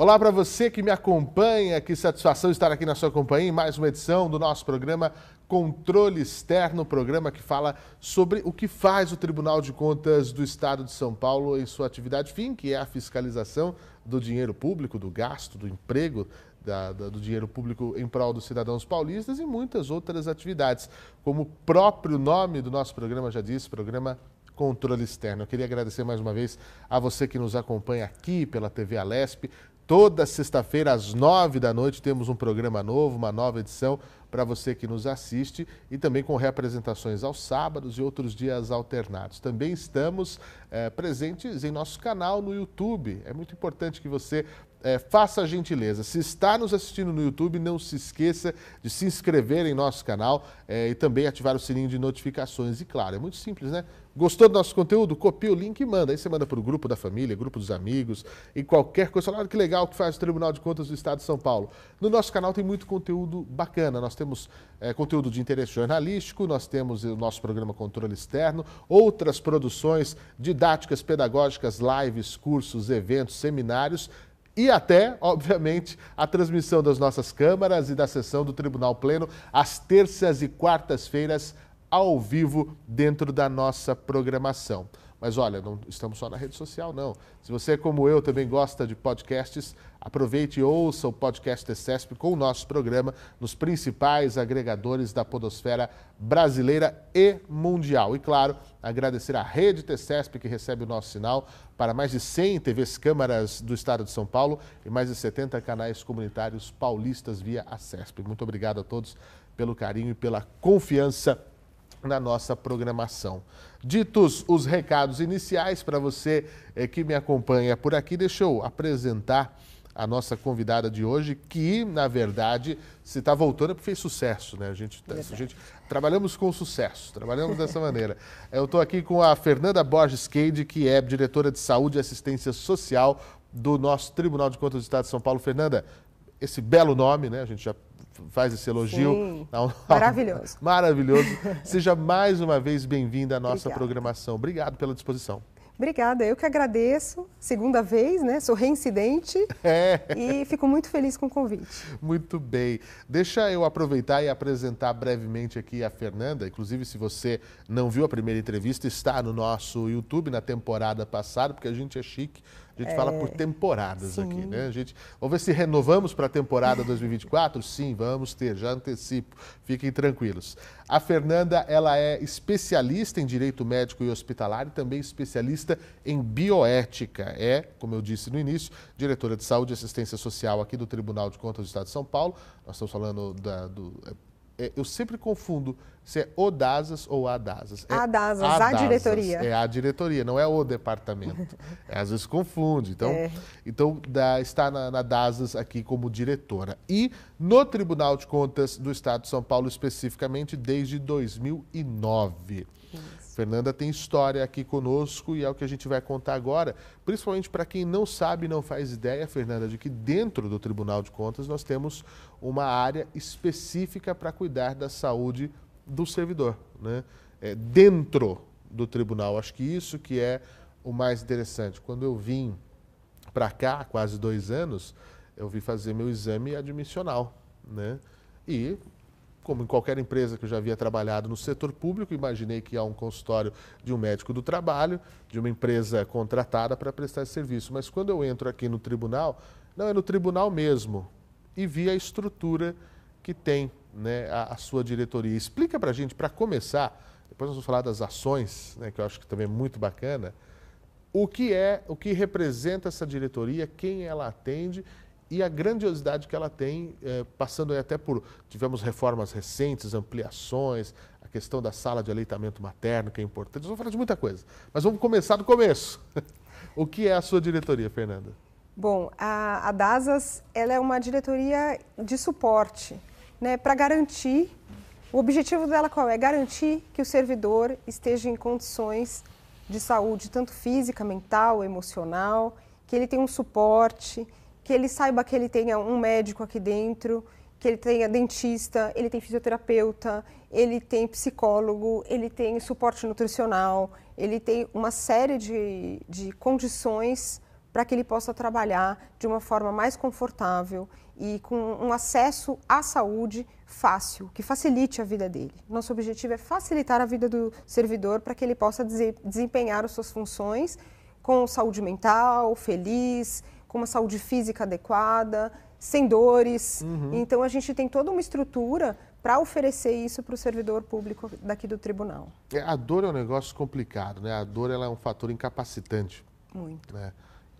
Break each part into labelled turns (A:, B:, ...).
A: Olá para você que me acompanha, que satisfação estar aqui na sua companhia em mais uma edição do nosso programa Controle Externo, programa que fala sobre o que faz o Tribunal de Contas do Estado de São Paulo em sua atividade fim, que é a fiscalização do dinheiro público, do gasto, do emprego da, da, do dinheiro público em prol dos cidadãos paulistas e muitas outras atividades. Como o próprio nome do nosso programa já diz, programa Controle Externo. Eu queria agradecer mais uma vez a você que nos acompanha aqui pela TV Alesp, Toda sexta-feira, às nove da noite, temos um programa novo, uma nova edição para você que nos assiste e também com reapresentações aos sábados e outros dias alternados. Também estamos é, presentes em nosso canal no YouTube. É muito importante que você é, faça a gentileza. Se está nos assistindo no YouTube, não se esqueça de se inscrever em nosso canal é, e também ativar o sininho de notificações. E claro, é muito simples, né? Gostou do nosso conteúdo? Copia o link e manda. Aí você manda para o grupo da família, grupo dos amigos e qualquer coisa. Olha que legal que faz o Tribunal de Contas do Estado de São Paulo. No nosso canal tem muito conteúdo bacana. Nós temos é, conteúdo de interesse jornalístico, nós temos o nosso programa Controle Externo, outras produções didáticas, pedagógicas, lives, cursos, eventos, seminários e até, obviamente, a transmissão das nossas câmaras e da sessão do Tribunal Pleno às terças e quartas-feiras ao vivo dentro da nossa programação. Mas olha, não estamos só na rede social, não. Se você, como eu, também gosta de podcasts, aproveite e ouça o podcast TECESP com o nosso programa nos principais agregadores da podosfera brasileira e mundial. E, claro, agradecer à rede TECESP que recebe o nosso sinal para mais de 100 TVs câmaras do estado de São Paulo e mais de 70 canais comunitários paulistas via a CESP. Muito obrigado a todos pelo carinho e pela confiança na nossa programação. Ditos os recados iniciais para você eh, que me acompanha por aqui, deixa eu apresentar a nossa convidada de hoje, que, na verdade, se está voltando é porque fez sucesso, né? A gente, tá, a gente trabalhamos com sucesso, trabalhamos dessa maneira. Eu estou aqui com a Fernanda Borges Cade, que é diretora de Saúde e Assistência Social do nosso Tribunal de Contas do Estado de São Paulo. Fernanda, esse belo nome, né? A gente já faz esse elogio.
B: Sim, maravilhoso.
A: Maravilhoso. Seja mais uma vez bem-vinda à nossa Obrigada. programação. Obrigado pela disposição.
B: Obrigada, eu que agradeço. Segunda vez, né? Sou reincidente é. e fico muito feliz com o convite.
A: Muito bem. Deixa eu aproveitar e apresentar brevemente aqui a Fernanda. Inclusive, se você não viu a primeira entrevista, está no nosso YouTube na temporada passada, porque a gente é chique. A gente é... fala por temporadas Sim. aqui, né? A gente, vamos ver se renovamos para a temporada 2024? Sim, vamos ter, já antecipo. Fiquem tranquilos. A Fernanda, ela é especialista em direito médico e hospitalar e também especialista em bioética. É, como eu disse no início, diretora de saúde e assistência social aqui do Tribunal de Contas do Estado de São Paulo. Nós estamos falando da, do é, eu sempre confundo se é o DASAS ou a DASAS.
B: É a DASAS, a, a diretoria.
A: É a diretoria, não é o departamento. é, às vezes confunde. Então, é. então da, está na, na DASAS aqui como diretora. E no Tribunal de Contas do Estado de São Paulo, especificamente, desde 2009. Fernanda tem história aqui conosco e é o que a gente vai contar agora, principalmente para quem não sabe, não faz ideia, Fernanda, de que dentro do Tribunal de Contas nós temos uma área específica para cuidar da saúde do servidor, né? É, dentro do tribunal. Acho que isso que é o mais interessante. Quando eu vim para cá, quase dois anos, eu vim fazer meu exame admissional, né? E como em qualquer empresa que eu já havia trabalhado no setor público, imaginei que há um consultório de um médico do trabalho, de uma empresa contratada para prestar esse serviço. Mas quando eu entro aqui no tribunal, não é no tribunal mesmo, e vi a estrutura que tem né, a, a sua diretoria. Explica para a gente, para começar, depois nós vamos falar das ações, né, que eu acho que também é muito bacana, o que é, o que representa essa diretoria, quem ela atende e a grandiosidade que ela tem, é, passando até por. Tivemos reformas recentes, ampliações, a questão da sala de aleitamento materno, que é importante. Vamos falar de muita coisa. Mas vamos começar do começo. o que é a sua diretoria, Fernanda?
B: Bom, a, a DASAS ela é uma diretoria de suporte né, para garantir. O objetivo dela qual é? Garantir que o servidor esteja em condições de saúde, tanto física, mental, emocional, que ele tenha um suporte, que ele saiba que ele tenha um médico aqui dentro, que ele tenha dentista, ele tem fisioterapeuta, ele tem psicólogo, ele tem suporte nutricional, ele tem uma série de, de condições para que ele possa trabalhar de uma forma mais confortável e com um acesso à saúde fácil, que facilite a vida dele. Nosso objetivo é facilitar a vida do servidor para que ele possa desempenhar as suas funções com saúde mental, feliz, com uma saúde física adequada, sem dores. Uhum. Então a gente tem toda uma estrutura para oferecer isso para o servidor público daqui do tribunal.
A: É, a dor é um negócio complicado, né? A dor ela é um fator incapacitante.
B: Muito.
A: Né?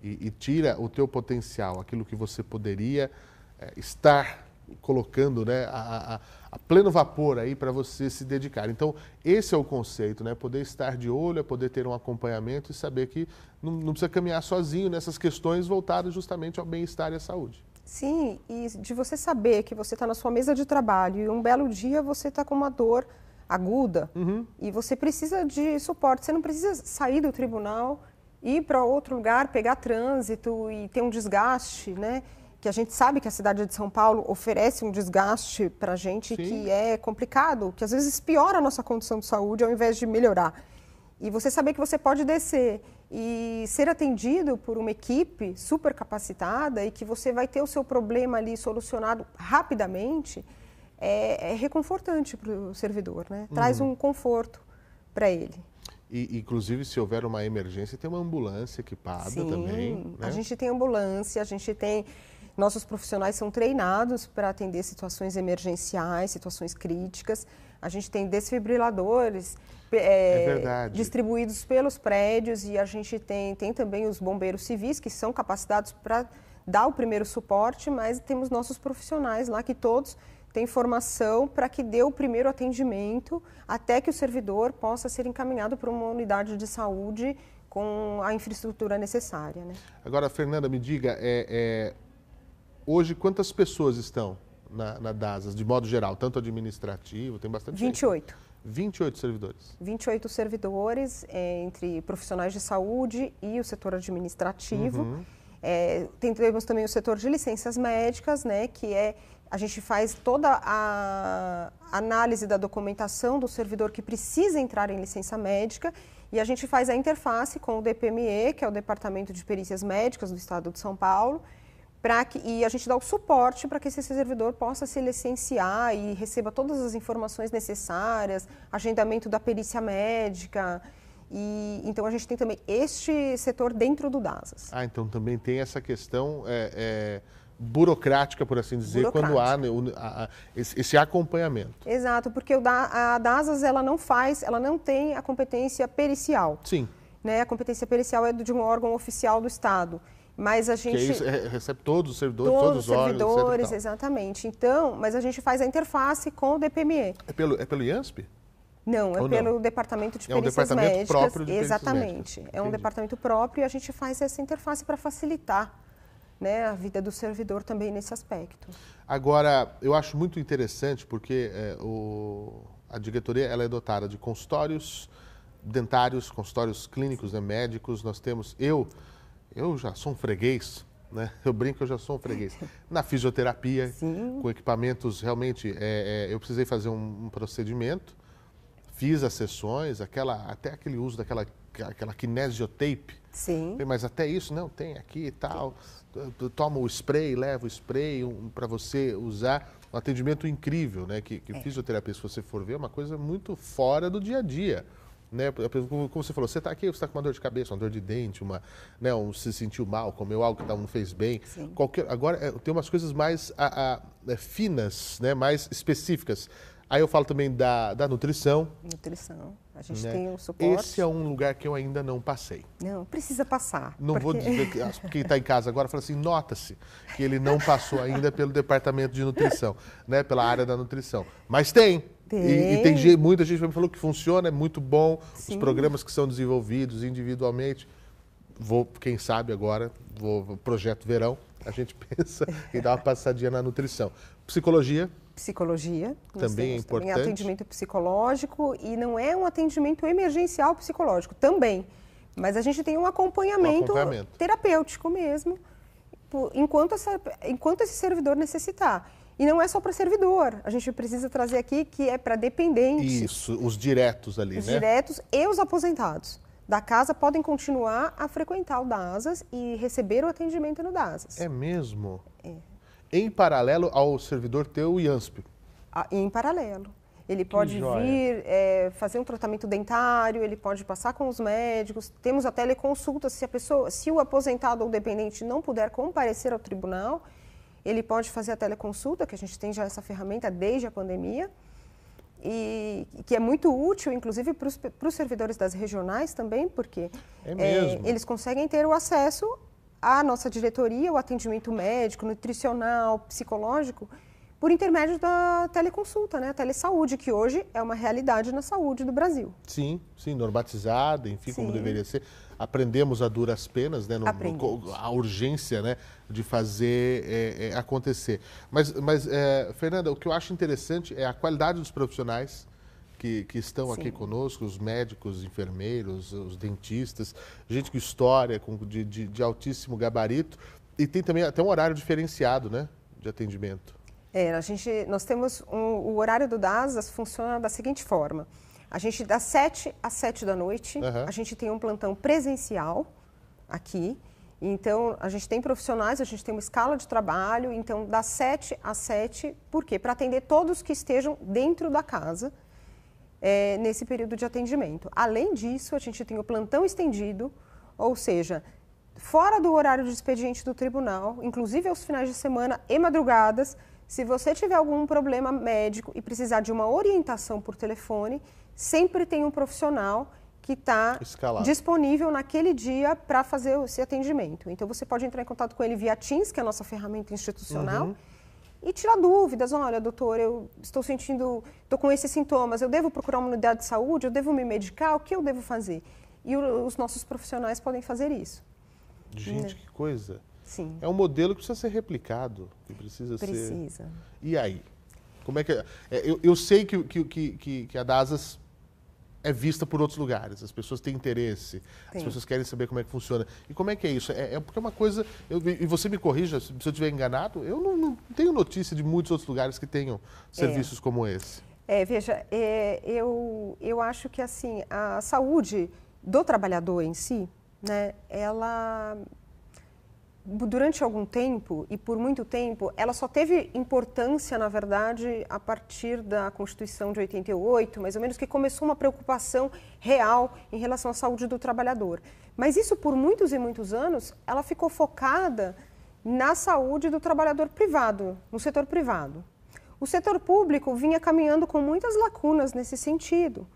A: E, e tira o teu potencial, aquilo que você poderia é, estar colocando né, a, a, a pleno vapor aí para você se dedicar. Então, esse é o conceito, né? Poder estar de olho, é poder ter um acompanhamento e saber que não, não precisa caminhar sozinho nessas questões voltadas justamente ao bem-estar e à saúde.
B: Sim, e de você saber que você está na sua mesa de trabalho e um belo dia você está com uma dor aguda uhum. e você precisa de suporte. Você não precisa sair do tribunal, ir para outro lugar, pegar trânsito e ter um desgaste, né? Que a gente sabe que a cidade de São Paulo oferece um desgaste para a gente Sim. que é complicado, que às vezes piora a nossa condição de saúde ao invés de melhorar. E você saber que você pode descer e ser atendido por uma equipe super capacitada e que você vai ter o seu problema ali solucionado rapidamente, é, é reconfortante para o servidor, né? Traz uhum. um conforto para ele.
A: E, inclusive, se houver uma emergência, tem uma ambulância equipada
B: Sim,
A: também.
B: Né? A gente tem ambulância, a gente tem. Nossos profissionais são treinados para atender situações emergenciais, situações críticas. A gente tem desfibriladores é, é distribuídos pelos prédios e a gente tem, tem também os bombeiros civis que são capacitados para dar o primeiro suporte, mas temos nossos profissionais lá que todos têm formação para que dê o primeiro atendimento até que o servidor possa ser encaminhado para uma unidade de saúde com a infraestrutura necessária. Né?
A: Agora, Fernanda, me diga, é, é, hoje quantas pessoas estão na, na DASAS, de modo geral, tanto administrativo, tem bastante
B: 28.
A: Gente. 28 servidores.
B: 28 servidores, é, entre profissionais de saúde e o setor administrativo. Uhum. É, temos também o setor de licenças médicas, né, que é a gente faz toda a análise da documentação do servidor que precisa entrar em licença médica e a gente faz a interface com o DPME, que é o Departamento de Perícias Médicas do Estado de São Paulo, que, e a gente dá o suporte para que esse servidor possa se licenciar e receba todas as informações necessárias, agendamento da perícia médica. E, então a gente tem também este setor dentro do DASAS.
A: Ah, então também tem essa questão é, é, burocrática, por assim dizer, quando há né, a, a, esse, esse, acompanhamento.
B: Exato, porque o da, a DASAS ela não faz, ela não tem a competência pericial.
A: Sim.
B: Né? A competência pericial é de um órgão oficial do Estado. Mas a gente. Que
A: recebe todos os servidores,
B: todos,
A: todos os
B: servidores, órgãos, exatamente. Então, mas a gente faz a interface com o DPME.
A: É pelo, é pelo IANSP?
B: Não, é Ou pelo não? Departamento de Perícias
A: é um departamento
B: Médicas.
A: Próprio de
B: Exatamente.
A: É
B: um departamento próprio e a gente faz essa interface para facilitar né, a vida do servidor também nesse aspecto.
A: Agora, eu acho muito interessante porque é, o, a diretoria ela é dotada de consultórios dentários, consultórios clínicos, né, médicos. Nós temos, eu eu já sou um freguês, né? Eu brinco, eu já sou um freguês. Na fisioterapia, Sim. com equipamentos, realmente, é, é, eu precisei fazer um, um, procedimento, fiz as sessões, aquela, até aquele uso daquela aquela kinesiotape.
B: Sim.
A: Mas até isso, não, tem aqui e tal. Toma o spray, leva o spray um, para você usar. Um atendimento incrível, né? Que, que é. fisioterapia, se você for ver, é uma coisa muito fora do dia a dia. Né? Como você falou, você está aqui, você está com uma dor de cabeça, uma dor de dente, uma, né, um, se sentiu mal, comeu algo que não fez bem. Qualquer, agora, é, tem umas coisas mais a, a, é, finas, né, mais específicas. Aí eu falo também da, da nutrição.
B: Nutrição. A gente né? tem o suporte.
A: Esse é um lugar que eu ainda não passei.
B: Não, precisa passar.
A: Não porque... vou dizer que quem está em casa agora fala assim, nota-se que ele não passou ainda pelo departamento de nutrição, né? Pela área da nutrição. Mas tem.
B: Tem.
A: E, e, tem muita gente me falou que funciona, é muito bom. Sim. Os programas que são desenvolvidos individualmente. Vou, quem sabe agora, vou projeto verão, a gente pensa em dar uma passadinha na nutrição. Psicologia.
B: Psicologia.
A: Também é importante.
B: Também atendimento psicológico e não é um atendimento emergencial psicológico, também. Mas a gente tem um acompanhamento, um acompanhamento. terapêutico mesmo, enquanto, essa, enquanto esse servidor necessitar. E não é só para servidor. A gente precisa trazer aqui que é para dependentes.
A: Isso, os diretos ali,
B: os
A: né?
B: Os diretos e os aposentados. da casa podem continuar a frequentar o DASAS e receber o atendimento no DASAS.
A: É mesmo?
B: É.
A: Em paralelo ao servidor teu o IANSP?
B: Ah, em paralelo. Ele pode vir é, fazer um tratamento dentário, ele pode passar com os médicos. Temos a teleconsulta se a pessoa, se o aposentado ou dependente não puder comparecer ao tribunal, ele pode fazer a teleconsulta, que a gente tem já essa ferramenta desde a pandemia e que é muito útil, inclusive, para os servidores das regionais também, porque
A: é é,
B: eles conseguem ter o acesso à nossa diretoria, o atendimento médico, nutricional, psicológico, por intermédio da teleconsulta, né? a telesaúde, que hoje é uma realidade na saúde do Brasil.
A: Sim, sim, normatizada, enfim, sim. como deveria ser. Aprendemos a duras penas, né? No, no, a urgência né? de fazer é, é, acontecer. Mas, mas é, Fernanda, o que eu acho interessante é a qualidade dos profissionais que, que estão sim. aqui conosco, os médicos, os enfermeiros, os dentistas, gente com história, com, de, de, de altíssimo gabarito. E tem também até um horário diferenciado, né? De atendimento.
B: É, a gente, nós temos um, o horário do DASAS funciona da seguinte forma. A gente, das 7 às 7 da noite, uhum. a gente tem um plantão presencial aqui. Então, a gente tem profissionais, a gente tem uma escala de trabalho. Então, das 7 às 7, por quê? Para atender todos que estejam dentro da casa é, nesse período de atendimento. Além disso, a gente tem o plantão estendido, ou seja, fora do horário de expediente do tribunal, inclusive aos finais de semana e madrugadas, se você tiver algum problema médico e precisar de uma orientação por telefone, sempre tem um profissional que está disponível naquele dia para fazer esse atendimento. Então você pode entrar em contato com ele via Teams, que é a nossa ferramenta institucional, uhum. e tirar dúvidas. Olha, doutor, eu estou sentindo, estou com esses sintomas, eu devo procurar uma unidade de saúde, eu devo me medicar, o que eu devo fazer? E o, os nossos profissionais podem fazer isso.
A: Gente, né? que coisa.
B: Sim.
A: É um modelo que precisa ser replicado, que precisa,
B: precisa.
A: ser...
B: Precisa.
A: E aí? Como é que é? é eu, eu, sei que, que, que, que a DASAS é vista por outros lugares, as pessoas têm interesse, Sim. as pessoas querem saber como é que funciona. E como é que é isso? É, é porque é uma coisa, eu, e você me corrija se eu estiver enganado, eu não, não, tenho notícia de muitos outros lugares que tenham serviços é. como esse.
B: É, veja, é, eu, eu acho que assim, a saúde do trabalhador em si, né, ela durante algum tempo e por muito tempo, ela só teve importância, na verdade, a partir da Constituição de 88, mais ou menos, que começou uma preocupação real em relação à saúde do trabalhador. Mas isso, por muitos e muitos anos, ela ficou focada na saúde do trabalhador privado, no setor privado. O setor público vinha caminhando com muitas lacunas nesse sentido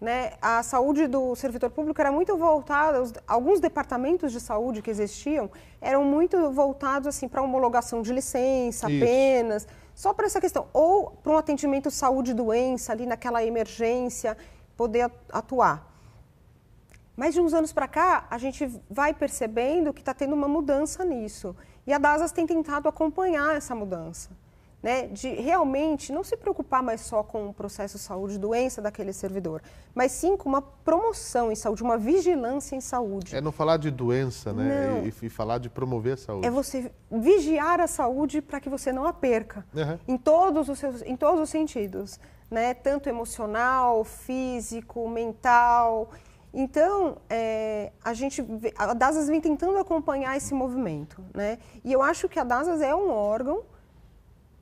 B: né, a saúde do servidor público era muito voltada, os, alguns departamentos de saúde que existiam eram muito voltados assim para homologação de licença Isso. apenas, só para essa questão, ou para um atendimento saúde-doença ali naquela emergência, poder atuar. Mas de uns anos para cá, a gente vai percebendo que está tendo uma mudança nisso. E a DASAS tem tentado acompanhar essa mudança né, de realmente não se preocupar mais só com o processo saúde doença daquele servidor, mas sim com uma promoção em saúde, uma vigilância em saúde.
A: É não falar de doença, né, e, e, falar de promover a saúde.
B: É você vigiar a saúde para que você não a perca, uhum. em todos os seus, em todos os sentidos, né, tanto emocional, físico, mental. Então, é, a gente, a DASAS vem tentando acompanhar esse movimento, né, e eu acho que a DASAS é um órgão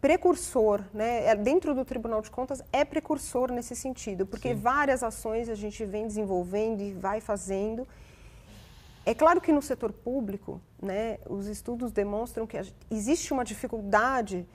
B: precursor, né? É, dentro do Tribunal de Contas é precursor nesse sentido, porque Sim. várias ações a gente vem desenvolvendo e vai fazendo. É claro que no setor público, né, os estudos demonstram que existe uma dificuldade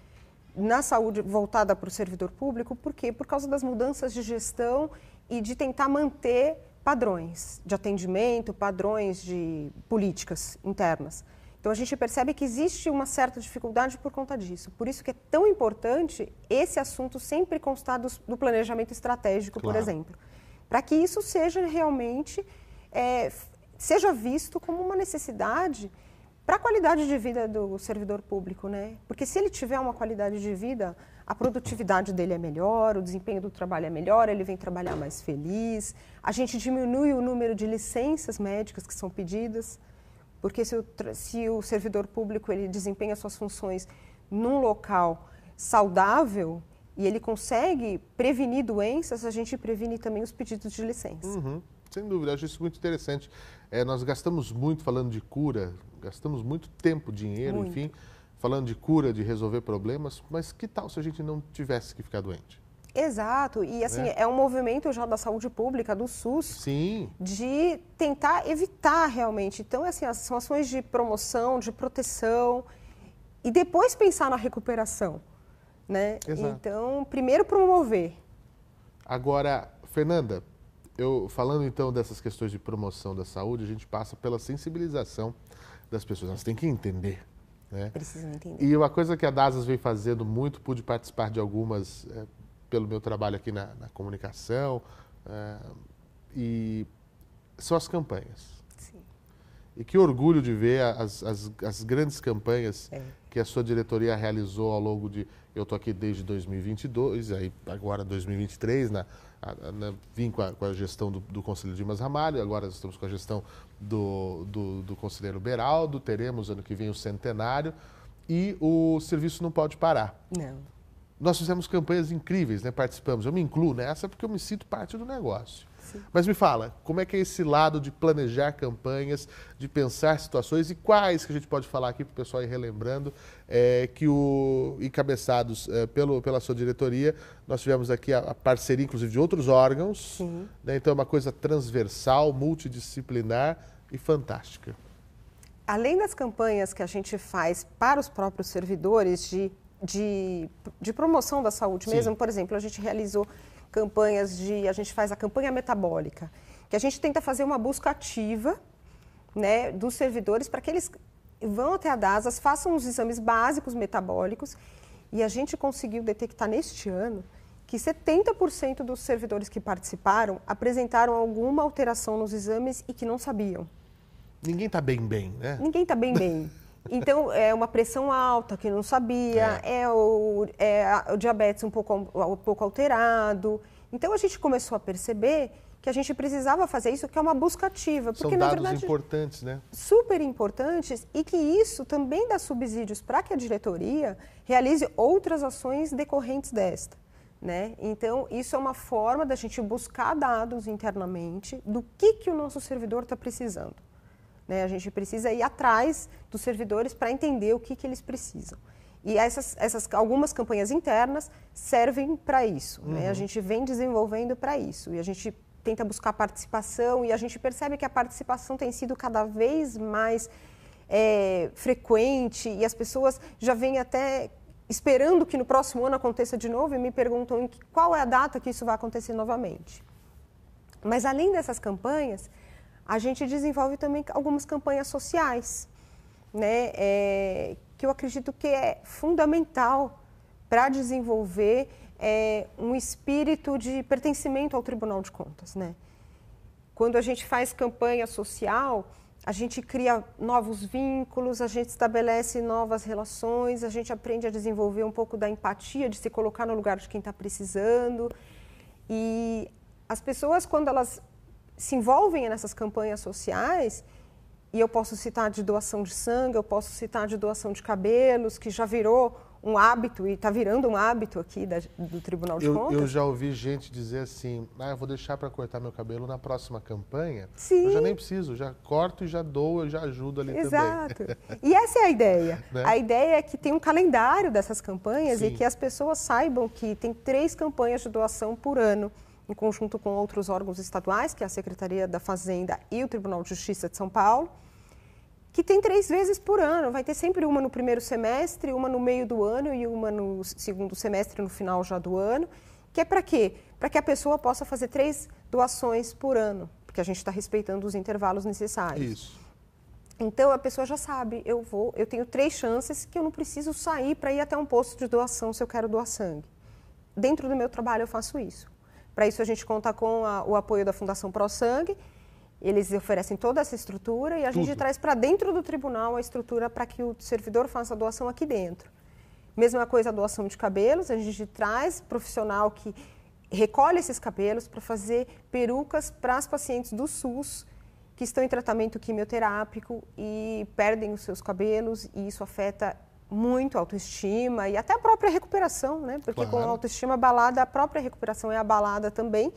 B: na saúde voltada para o servidor público, por quê? Por causa das mudanças de gestão e de tentar manter padrões de atendimento, padrões de políticas internas. Então a gente percebe que existe uma certa dificuldade por conta disso. Por isso que é tão importante esse assunto sempre constar do, do planejamento estratégico, claro. por exemplo, para que isso seja realmente é, seja visto como uma necessidade para a qualidade de vida do servidor público, né? Porque se ele tiver uma qualidade de vida, a produtividade dele é melhor, o desempenho do trabalho é melhor, ele vem trabalhar mais feliz, a gente diminui o número de licenças médicas que são pedidas. Porque se o, se o servidor público ele desempenha suas funções num local saudável e ele consegue prevenir doenças, a gente previne também os pedidos de licença.
A: Uhum. Sem dúvida, acho isso muito interessante. É, nós gastamos muito falando de cura, gastamos muito tempo, dinheiro, muito. enfim, falando de cura, de resolver problemas, mas que tal se a gente não tivesse que ficar doente?
B: Exato, e assim, é. é um movimento já da saúde pública, do SUS,
A: Sim.
B: de tentar evitar realmente. Então, assim, são ações de promoção, de proteção, e depois pensar na recuperação. Né? Exato. Então, primeiro promover.
A: Agora, Fernanda, eu falando então dessas questões de promoção da saúde, a gente passa pela sensibilização das pessoas. Elas têm que entender. Né?
B: Precisam entender.
A: E uma coisa que a DASAS vem fazendo muito, pude participar de algumas é, pelo meu trabalho aqui na, na comunicação, é, e são as campanhas.
B: Sim.
A: E que orgulho de ver as, as, as grandes campanhas é. que a sua diretoria realizou ao longo de. Eu estou aqui desde 2022, aí agora 2023, na, na, vim com a, com a gestão do, do Conselho Dimas Ramalho, agora estamos com a gestão do, do, do conselheiro Beraldo, teremos ano que vem o centenário e o serviço não pode parar.
B: Não.
A: Nós fizemos campanhas incríveis, né? Participamos. Eu me incluo nessa porque eu me sinto parte do negócio. Mas me fala, como é que é esse lado de planejar campanhas, de pensar situações e quais que a gente pode falar aqui para o pessoal ir relembrando, é, que o encabeçados é, pelo, pela sua diretoria, nós tivemos aqui a, a parceria, inclusive, de outros órgãos. Né? Então é uma coisa transversal, multidisciplinar e fantástica.
B: Além das campanhas que a gente faz para os próprios servidores de, de, de promoção da saúde Sim. mesmo, por exemplo, a gente realizou campanhas de. A gente faz a campanha metabólica, que a gente tenta fazer uma busca ativa né, dos servidores para que eles vão até a DASAS, façam os exames básicos metabólicos. E a gente conseguiu detectar neste ano que 70% dos servidores que participaram apresentaram alguma alteração nos exames e que não sabiam.
A: Ninguém está bem bem, né?
B: Ninguém está bem bem. Então, é uma pressão alta que não sabia, é, é, o, é o, diabetes um pouco, um pouco alterado. Então, a gente começou a perceber que a gente precisava fazer isso, que é uma busca ativa.
A: Porque, São dados na verdade, importantes, né?
B: Super importantes e que isso também dá subsídios para que a diretoria realize outras ações decorrentes desta. Né? Então, isso é uma forma da gente buscar dados internamente do que, que o nosso servidor está precisando. Né? A gente precisa ir atrás dos servidores para entender o que, que eles precisam. E essas, essas algumas campanhas internas servem para isso. Uhum. Né? A uhum. gente vem desenvolvendo para isso. E a gente tenta buscar participação e a gente percebe que a participação tem sido cada vez mais é, frequente e as pessoas já vêm até esperando que no próximo ano aconteça de novo e me perguntam qual é a data que isso vai acontecer novamente. Mas além dessas campanhas, a gente desenvolve também algumas campanhas sociais, né, é, que eu acredito que é fundamental para desenvolver é, um espírito de pertencimento ao Tribunal de Contas. Né? Quando a gente faz campanha social, a gente cria novos vínculos, a gente estabelece novas relações, a gente aprende a desenvolver um pouco da empatia, de se colocar no lugar de quem está precisando. E as pessoas, quando elas se envolvem nessas campanhas sociais, e eu posso citar de doação de sangue, eu posso citar de doação de cabelos, que já virou um hábito e está virando um hábito aqui da, do Tribunal de
A: eu,
B: Contas.
A: Eu já ouvi gente dizer assim, ah, eu vou deixar para cortar meu cabelo na próxima campanha.
B: Sim.
A: Eu já nem preciso, já corto e já dou, eu já ajudo ali
B: Exato.
A: também.
B: Exato. E essa é a ideia. né? A ideia é que tem um calendário dessas campanhas Sim. e que as pessoas saibam que tem três campanhas de doação por ano em conjunto com outros órgãos estaduais, que é a Secretaria da Fazenda e o Tribunal de Justiça de São Paulo, que tem três vezes por ano. Vai ter sempre uma no primeiro semestre, uma no meio do ano e uma no segundo semestre, no final já do ano. Que é para quê? Para que a pessoa possa fazer três doações por ano, porque a gente está respeitando os intervalos necessários.
A: Isso.
B: Então a pessoa já sabe, eu vou, eu tenho três chances que eu não preciso sair para ir até um posto de doação se eu quero doar sangue. Dentro do meu trabalho eu faço isso. Para isso, a gente conta com a, o apoio da Fundação Pro Sangue. Eles oferecem toda essa estrutura e a Tudo. gente traz para dentro do tribunal a estrutura para que o servidor faça a doação aqui dentro. Mesma coisa a doação de cabelos, a gente traz profissional que recolhe esses cabelos para fazer perucas para as pacientes do SUS que estão em tratamento quimioterápico e perdem os seus cabelos e isso afeta muito autoestima e até a própria recuperação, né? Porque claro. com a autoestima abalada, a própria recuperação é abalada também.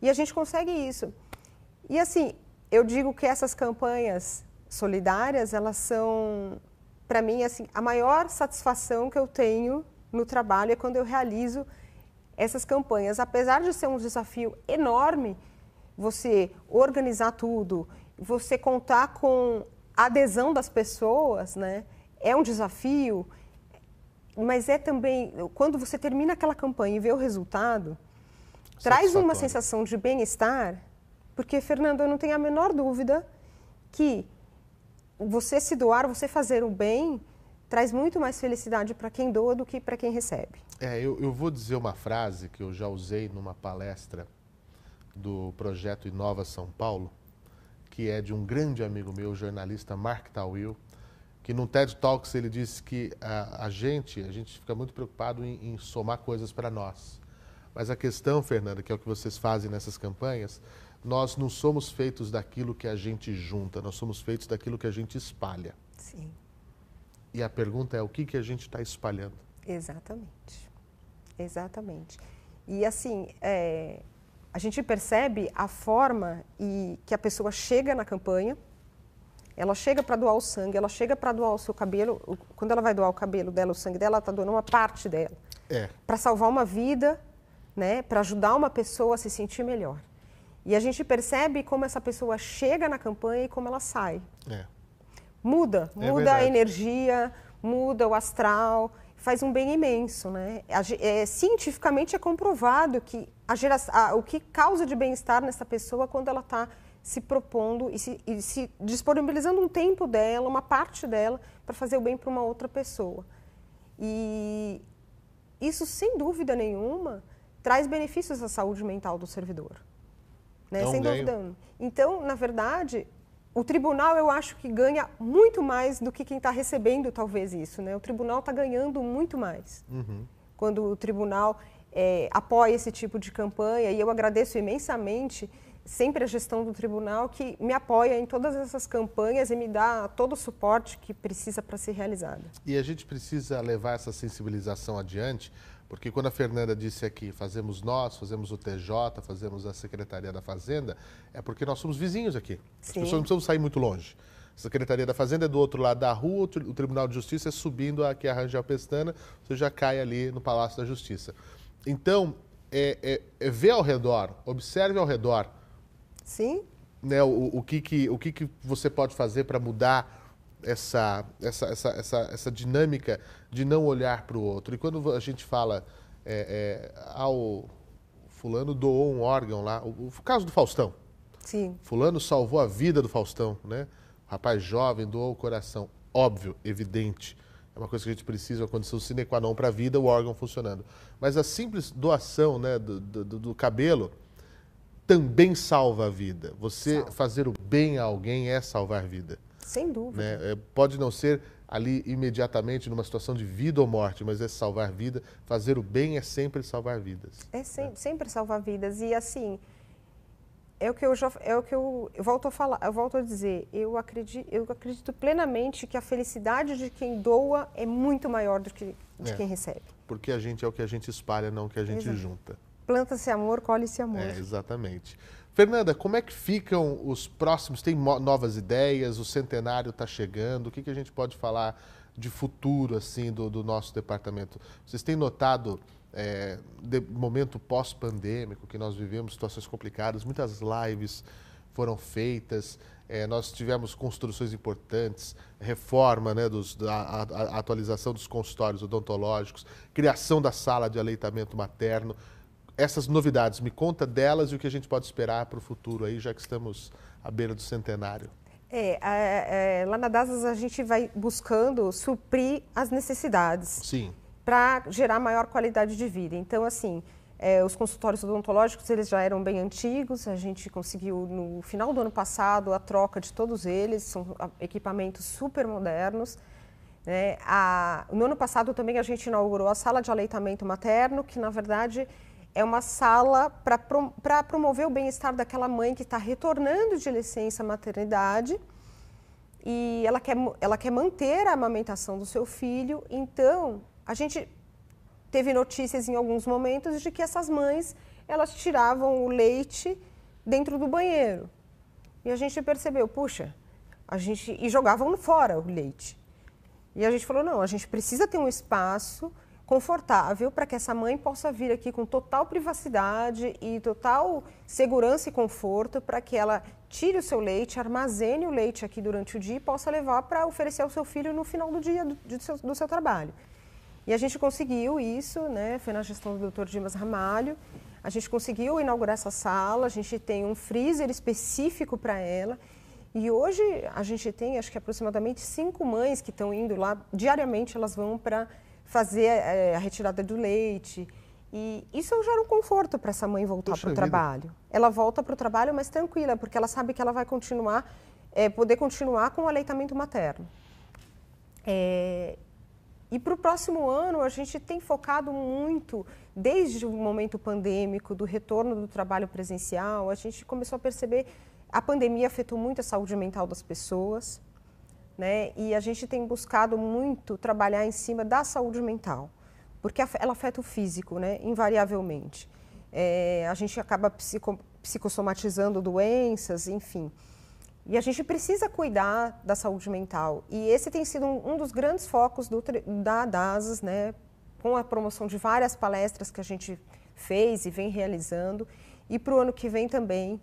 B: E a gente consegue isso. E assim, eu digo que essas campanhas solidárias, elas são, para mim, assim, a maior satisfação que eu tenho no trabalho é quando eu realizo essas campanhas. Apesar de ser um desafio enorme, você organizar tudo, você contar com a adesão das pessoas, né? É um desafio, mas é também quando você termina aquela campanha e vê o resultado, traz uma sensação de bem-estar, porque Fernando, eu não tenho a menor dúvida que você se doar, você fazer o bem, traz muito mais felicidade para quem doa do que para quem recebe.
A: É, eu, eu vou dizer uma frase que eu já usei numa palestra do projeto Inova São Paulo, que é de um grande amigo meu, o jornalista Mark Tawil, que no TED Talks ele disse que a, a gente, a gente fica muito preocupado em, em somar coisas para nós. Mas a questão, Fernanda, que é o que vocês fazem nessas campanhas, nós não somos feitos daquilo que a gente junta, nós somos feitos daquilo que a gente espalha.
B: Sim.
A: E a pergunta é o que, que a gente está espalhando?
B: Exatamente. Exatamente. E assim, é, a gente percebe a forma e que a pessoa chega na campanha, ela chega para doar o sangue, ela chega para doar o seu cabelo, quando ela vai doar o cabelo dela, o sangue dela, ela está doando uma parte dela.
A: É.
B: Para salvar uma vida, né, para ajudar uma pessoa a se sentir melhor. E a gente percebe como essa pessoa chega na campanha e como ela sai.
A: É.
B: Muda,
A: É
B: muda a energia, muda o astral, faz um bem imenso, né? É, cientificamente é comprovado que a gera, a- o que causa de bem-estar nessa pessoa quando ela está se propondo e se, e se disponibilizando um tempo dela, uma parte dela, para fazer o bem para uma outra pessoa. E isso, sem dúvida nenhuma, traz benefícios à saúde mental do servidor. Né?
A: É
B: Sem
A: ganho.
B: dúvida. Então, na verdade, o tribunal eu acho que ganha muito mais do que quem está recebendo talvez isso. Né? O tribunal está ganhando muito mais.
A: Uhum.
B: Quando o tribunal eh, apoia esse tipo de campanha, e eu agradeço imensamente sempre a gestão do tribunal que me apoia em todas essas campanhas e me dá todo o suporte que precisa para ser realizada.
A: E a gente precisa levar essa sensibilização adiante, porque quando a Fernanda disse aqui, fazemos nós, fazemos o TJ, fazemos a Secretaria da Fazenda, é porque nós somos vizinhos aqui. As
B: Sim.
A: pessoas não precisam sair muito longe. A Secretaria da Fazenda é do outro lado da rua, o Tri- o Tribunal de Justiça é subindo aqui a Rangel Pestana, você já cai ali no Palácio da Justiça. Então, é, é- é ver ao redor, observe ao redor,
B: Sim?
A: né, o, o, que, que, o que, que você pode fazer para mudar essa, essa, essa, essa, essa dinâmica de não olhar para o outro. E quando a gente fala, é, é, ah, o fulano doou um órgão lá, o, o caso do Faustão,
B: Sim.
A: fulano salvou a vida do Faustão, né? O rapaz jovem doou o coração. Óbvio, evidente. É uma coisa que a gente precisa, uma condição sine qua non para a vida, o órgão funcionando. Mas a simples doação né, do, do, do cabelo também salva a vida. Você
B: Salva.
A: fazer o bem a alguém é salvar vida.
B: Sem dúvida.
A: Né? É, pode não ser ali imediatamente numa situação de vida ou morte, mas é salvar vida. Fazer o bem é sempre salvar vidas.
B: É sem- sempre salvar vidas. E assim, é o que eu já, é o que eu, eu volto a falar, eu volto a dizer, eu acredito, eu acredito plenamente que a felicidade de quem doa é muito maior do que de
A: É.
B: quem recebe.
A: Porque a gente é o que a gente espalha, não o que a gente
B: Exato.
A: junta.
B: Planta-se amor, colhe-se amor.
A: É, exatamente. Fernanda, como é que ficam os próximos? Tem novas ideias? O centenário está chegando? O que, que a gente pode falar de futuro assim do, do nosso departamento? Vocês têm notado é, de momento pós-pandêmico que nós vivemos situações complicadas, muitas lives foram feitas, é, nós tivemos construções importantes, reforma, né, dos, da, a, a atualização dos consultórios odontológicos, criação da sala de aleitamento materno essas novidades, me conta delas e o que a gente pode esperar para o futuro aí, já que estamos à beira do centenário.
B: É, é, lá na DASAS a gente vai buscando suprir as necessidades.
A: Sim,
B: para gerar maior qualidade de vida. Então, assim, é, os consultórios odontológicos eles já eram bem antigos. A gente conseguiu no final do ano passado a troca de todos eles. São ah, equipamentos super modernos. né? A- no ano passado também a gente inaugurou a sala de aleitamento materno, que na verdade é uma sala para promover o bem-estar daquela mãe que está retornando de licença maternidade e ela quer, ela quer manter a amamentação do seu filho. Então, a gente teve notícias em alguns momentos de que essas mães elas tiravam o leite dentro do banheiro. E a gente percebeu, puxa, a gente e jogavam fora o leite. E a gente falou, não, a gente precisa ter um espaço confortável para que essa mãe possa vir aqui com total privacidade e total segurança e conforto para que ela tire o seu leite, armazene o leite aqui durante o dia e possa levar para oferecer ao seu filho no final do dia do, do, seu, do seu trabalho. E a gente conseguiu isso, né? Foi na gestão do Dr. Dimas Ramalho. A gente conseguiu inaugurar essa sala, a gente tem um freezer específico para ela. E hoje a gente tem, acho que aproximadamente cinco mães que estão indo lá, diariamente elas vão para fazer é, a retirada do leite. E isso gera um conforto para essa mãe voltar para o trabalho. Ela volta para o trabalho mais tranquila, porque ela sabe que ela vai continuar, é, poder continuar com o aleitamento materno. É, e para o próximo ano, a gente tem focado muito, desde o momento pandêmico, do retorno do trabalho presencial, a gente começou a perceber a pandemia afetou muito a saúde mental das pessoas né? E a gente tem buscado muito trabalhar em cima da saúde mental, porque ela afeta o físico, né? Invariavelmente. É, a gente acaba psico, psicossomatizando doenças, enfim. E a gente precisa cuidar da saúde mental. E esse tem sido um, um dos grandes focos do, da DASAS, né? Com a promoção de várias palestras que a gente fez e vem realizando. E para o ano que vem também.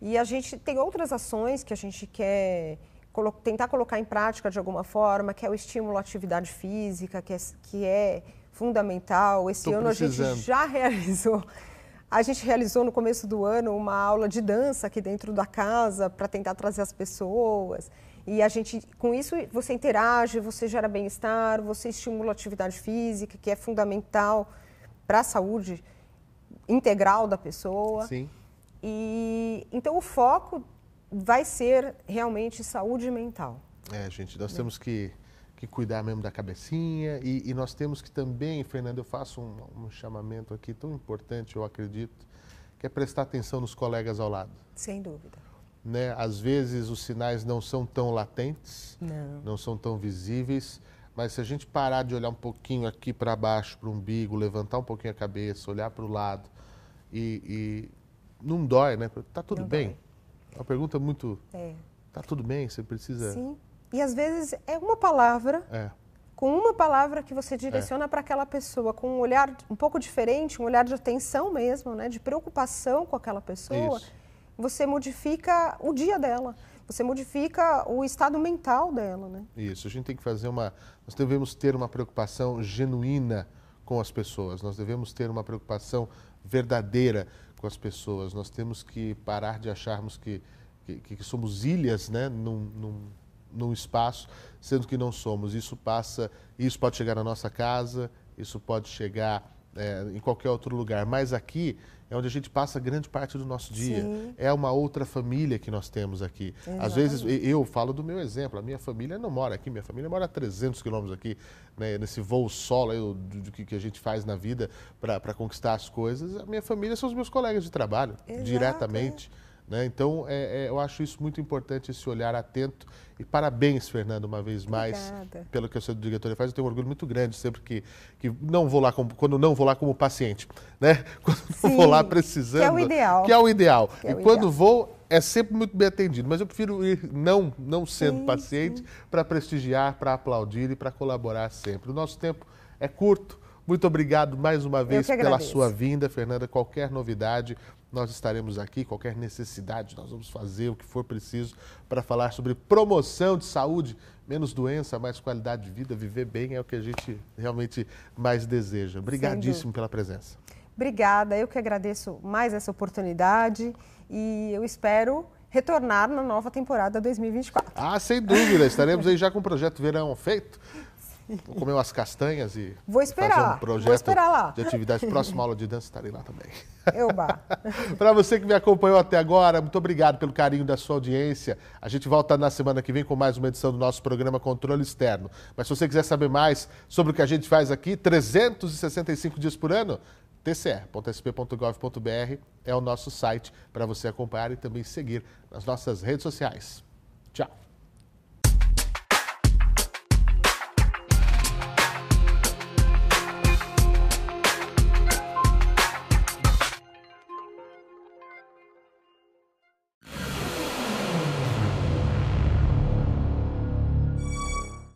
B: E a gente tem outras ações que a gente quer colo tentar colocar em prática de alguma forma, que é o estímulo à atividade física, que é, que é fundamental. Esse
A: Tô
B: ano
A: precisando.
B: a gente já realizou. A gente realizou no começo do ano uma aula de dança aqui dentro da casa para tentar trazer as pessoas. E a gente, com isso, você interage, você gera bem-estar, você estimula a atividade física, que é fundamental para a saúde integral da pessoa.
A: Sim.
B: E então o foco vai ser realmente saúde mental.
A: É, gente, nós temos que, que cuidar mesmo da cabecinha e, e nós temos que também, Fernando, eu faço um, um, chamamento aqui tão importante, eu acredito, que é prestar atenção nos colegas ao lado.
B: Sem dúvida.
A: Né? Às vezes os sinais não são tão latentes,
B: não,
A: não são tão visíveis, mas se a gente parar de olhar um pouquinho aqui para baixo, para o umbigo, levantar um pouquinho a cabeça, olhar para o lado e, e, não dói, né? Tá tudo
B: não
A: bem.
B: Dói.
A: Uma pergunta muito.
B: É.
A: Tá tudo bem, você precisa.
B: Sim. E às vezes é uma palavra.
A: É.
B: Com uma palavra que você direciona é. para aquela pessoa, com um olhar um pouco diferente, um olhar de atenção mesmo, né, de preocupação com aquela pessoa,
A: Isso.
B: você modifica o dia dela, você modifica o estado mental dela, né?
A: Isso, a gente tem que fazer uma, nós devemos ter uma preocupação genuína com as pessoas, nós devemos ter uma preocupação verdadeira com as pessoas. Nós temos que parar de acharmos que, que, que somos ilhas né, num, num, num, espaço, sendo que não somos. Isso passa, isso pode chegar na nossa casa, isso pode chegar é, em qualquer outro lugar. Mas aqui é onde a gente passa grande parte do nosso dia.
B: Sim.
A: É uma outra família que nós temos aqui.
B: Exatamente.
A: Às vezes, eu falo do meu exemplo, a minha família não mora aqui, minha família mora a 300 quilômetros aqui, né, nesse voo solo do, que a gente faz na vida para conquistar as coisas. A minha família são os meus colegas de trabalho,
B: Exato,
A: diretamente.
B: É.
A: Né? Então, é, é, eu acho isso muito importante, esse olhar atento. E parabéns, Fernando, uma vez mais,
B: Obrigada.
A: pelo que a sua diretoria faz. Eu tenho um orgulho muito grande sempre que, que não vou lá como, quando não vou lá como paciente, né? Quando
B: Sim,
A: não vou lá precisando.
B: que é o ideal.
A: Que é o ideal.
B: É
A: e
B: o
A: quando
B: ideal.
A: vou, é sempre muito bem atendido. Mas eu prefiro ir não, não sendo
B: Sim,
A: paciente para prestigiar, para aplaudir e para colaborar sempre. O nosso tempo é curto. Muito obrigado mais uma vez pela sua vinda, Fernanda. Qualquer novidade, nós estaremos aqui. Qualquer necessidade, nós vamos fazer o que for preciso para falar sobre promoção de saúde, menos doença, mais qualidade de vida. Viver bem é o que a gente realmente mais deseja. Obrigadíssimo pela presença.
B: Obrigada, eu que agradeço mais essa oportunidade e eu espero retornar na nova temporada 2024.
A: Ah, sem dúvida. Estaremos aí já com o projeto Verão feito. Vou comer umas castanhas e
B: Vou esperar,
A: fazer um
B: vou
A: projeto
B: esperar lá.
A: de atividade. Próxima aula de dança estarei lá também.
B: Euba.
A: Para você que me acompanhou até agora, muito obrigado pelo carinho da sua audiência. A gente volta na semana que vem com mais uma edição do nosso programa Controle Externo. Mas se você quiser saber mais sobre o que a gente faz aqui, 365 dias por ano, tce.sp.gov.br é o nosso site para você acompanhar e também seguir nas nossas redes sociais. Tchau.